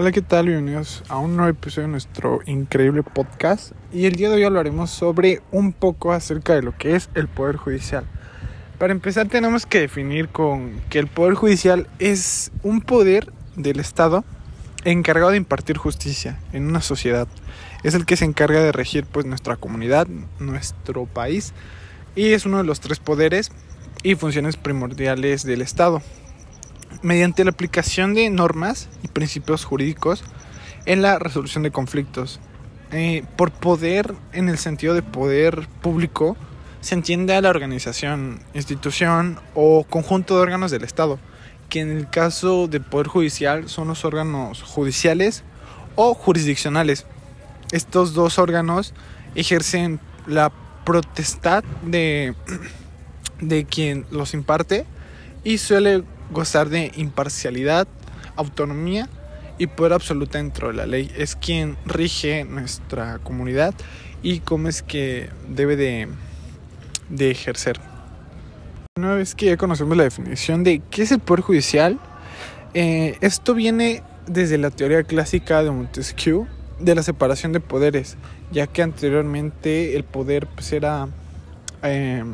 Hola, ¿qué tal? Bienvenidos a un nuevo episodio de nuestro increíble podcast. Y el día de hoy hablaremos sobre un poco acerca de lo que es el Poder Judicial. Para empezar tenemos que definir con que el Poder Judicial es un poder del Estado encargado de impartir justicia en una sociedad. Es el que se encarga de regir pues nuestra comunidad, nuestro país y es uno de los tres poderes y funciones primordiales del Estado mediante la aplicación de normas y principios jurídicos en la resolución de conflictos. Eh, por poder, en el sentido de poder público, se entiende a la organización, institución o conjunto de órganos del Estado, que en el caso de poder judicial son los órganos judiciales o jurisdiccionales. Estos dos órganos ejercen la protestad de, de quien los imparte y suele gozar de imparcialidad, autonomía y poder absoluta dentro de la ley. Es quien rige nuestra comunidad y cómo es que debe de, de ejercer. Una vez que ya conocemos la definición de qué es el Poder Judicial, eh, esto viene desde la teoría clásica de Montesquieu de la separación de poderes, ya que anteriormente el poder pues, era... Eh,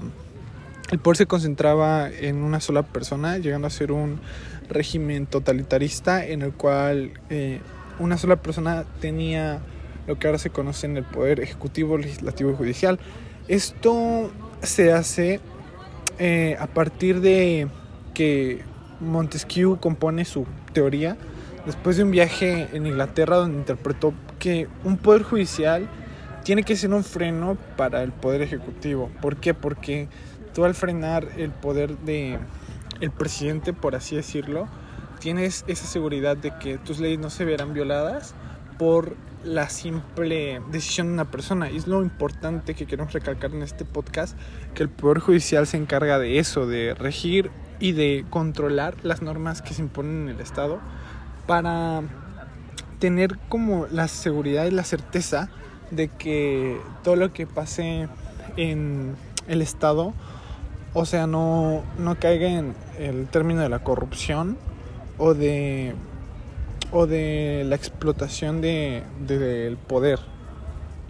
el poder se concentraba en una sola persona, llegando a ser un régimen totalitarista en el cual eh, una sola persona tenía lo que ahora se conoce en el poder ejecutivo, legislativo y judicial. Esto se hace eh, a partir de que Montesquieu compone su teoría después de un viaje en Inglaterra donde interpretó que un poder judicial tiene que ser un freno para el poder ejecutivo. ¿Por qué? Porque tú al frenar el poder de el presidente, por así decirlo, tienes esa seguridad de que tus leyes no se verán violadas por la simple decisión de una persona. Y es lo importante que queremos recalcar en este podcast, que el Poder Judicial se encarga de eso, de regir y de controlar las normas que se imponen en el Estado para tener como la seguridad y la certeza de que todo lo que pase en el Estado o sea, no, no caiga en el término de la corrupción o de, o de la explotación del de, poder,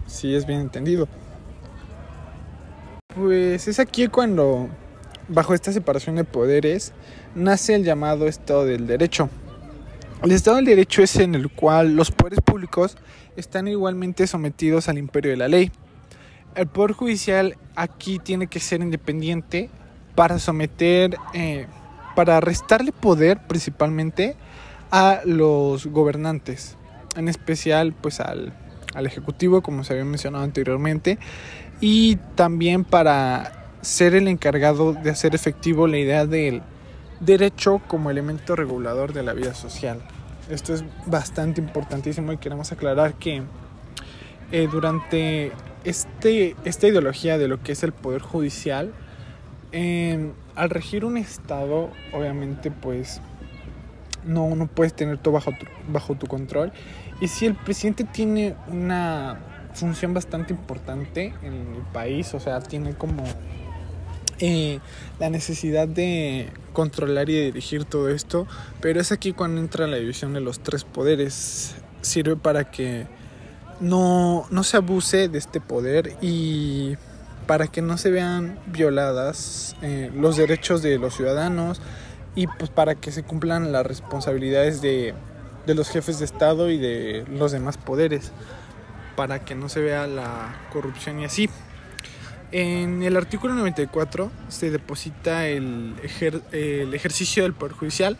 si es bien entendido. Pues es aquí cuando, bajo esta separación de poderes, nace el llamado Estado del Derecho. El Estado del Derecho es en el cual los poderes públicos están igualmente sometidos al imperio de la ley. El Poder Judicial aquí tiene que ser independiente para someter, eh, para restarle poder principalmente a los gobernantes, en especial pues al, al Ejecutivo, como se había mencionado anteriormente, y también para ser el encargado de hacer efectivo la idea del derecho como elemento regulador de la vida social. Esto es bastante importantísimo y queremos aclarar que eh, durante este, esta ideología de lo que es el poder judicial, al regir un estado, obviamente, pues no, no puedes tener todo bajo tu, bajo tu control. Y si el presidente tiene una función bastante importante en el país, o sea, tiene como eh, la necesidad de controlar y dirigir todo esto, pero es aquí cuando entra la división de los tres poderes. Sirve para que no, no se abuse de este poder y para que no se vean violadas eh, los derechos de los ciudadanos y pues para que se cumplan las responsabilidades de, de los jefes de Estado y de los demás poderes, para que no se vea la corrupción y así. En el artículo 94 se deposita el, el ejercicio del Poder Judicial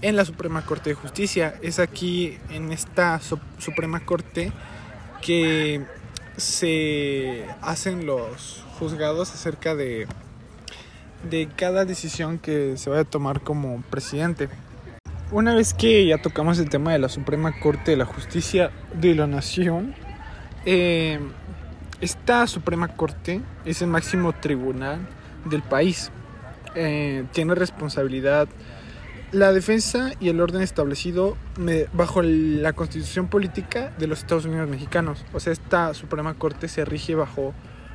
en la Suprema Corte de Justicia. Es aquí, en esta Suprema Corte, que se hacen los juzgados acerca de, de cada decisión que se vaya a tomar como presidente. Una vez que ya tocamos el tema de la Suprema Corte de la Justicia de la Nación, eh, esta Suprema Corte es el máximo tribunal del país. Eh, tiene responsabilidad la defensa y el orden establecido bajo la constitución política de los Estados Unidos mexicanos. O sea, esta Suprema Corte se rige bajo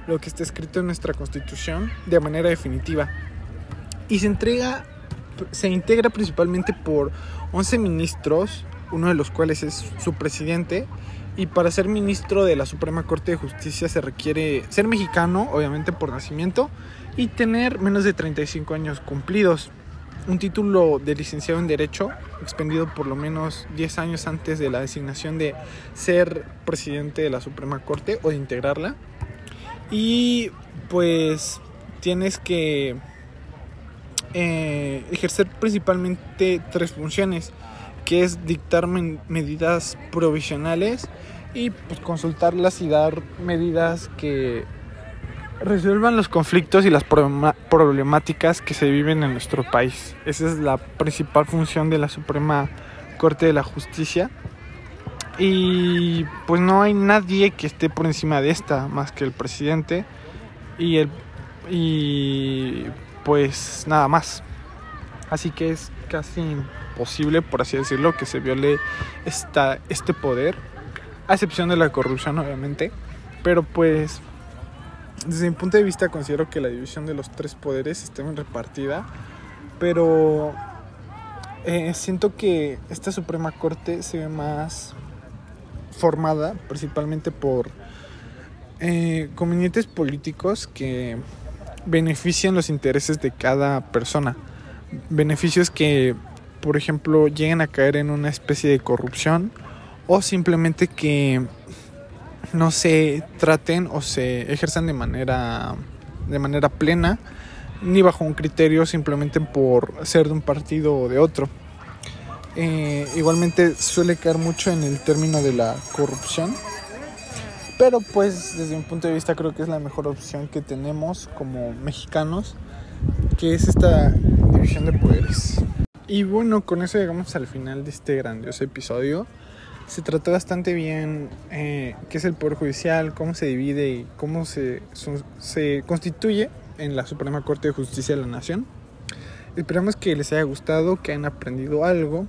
lo que está escrito en nuestra constitución de manera definitiva. Y se entrega, se integra principalmente por 11 ministros uno de los cuales es su presidente. Y para ser ministro de la Suprema Corte de Justicia se requiere ser mexicano, obviamente por nacimiento, y tener menos de 35 años cumplidos. Un título de licenciado en Derecho, expendido por lo menos 10 años antes de la designación de ser presidente de la Suprema Corte o de integrarla. Y pues tienes que eh, ejercer principalmente tres funciones, que es dictar medidas provisionales y pues, consultarlas y dar medidas que resuelvan los conflictos y las problemáticas que se viven en nuestro país. Esa es la principal función de la Suprema Corte de la Justicia. Y pues no hay nadie que esté por encima de esta más que el presidente y el y pues nada más. Así que es casi imposible, por así decirlo, que se viole esta, este poder, a excepción de la corrupción, obviamente. Pero pues, desde mi punto de vista, considero que la división de los tres poderes está bien repartida. Pero eh, siento que esta Suprema Corte se ve más formada principalmente por eh, convenientes políticos que benefician los intereses de cada persona. Beneficios que, por ejemplo, lleguen a caer en una especie de corrupción o simplemente que no se traten o se ejerzan de manera de manera plena ni bajo un criterio simplemente por ser de un partido o de otro. Eh, igualmente suele caer mucho en el término de la corrupción pero pues desde mi punto de vista creo que es la mejor opción que tenemos como mexicanos, que es esta división de poderes. Y bueno, con eso llegamos al final de este grandioso episodio. Se trató bastante bien eh, qué es el Poder Judicial, cómo se divide y cómo se, se constituye en la Suprema Corte de Justicia de la Nación. Esperamos que les haya gustado, que hayan aprendido algo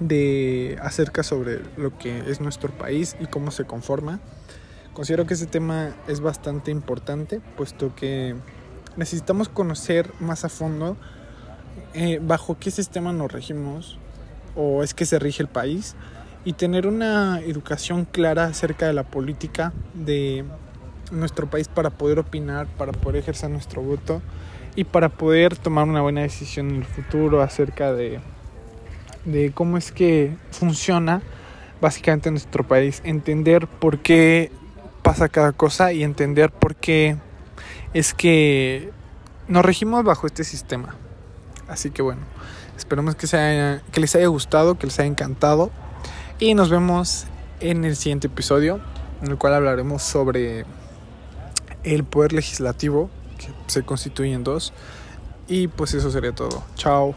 de acerca sobre lo que es nuestro país y cómo se conforma. Considero que ese tema es bastante importante, puesto que necesitamos conocer más a fondo eh, bajo qué sistema nos regimos o es que se rige el país y tener una educación clara acerca de la política de nuestro país para poder opinar, para poder ejercer nuestro voto y para poder tomar una buena decisión en el futuro acerca de, de cómo es que funciona básicamente nuestro país, entender por qué pasa cada cosa y entender por qué es que nos regimos bajo este sistema. Así que bueno, esperemos que, que les haya gustado, que les haya encantado y nos vemos en el siguiente episodio en el cual hablaremos sobre el poder legislativo que se constituye en dos y pues eso sería todo. Chao.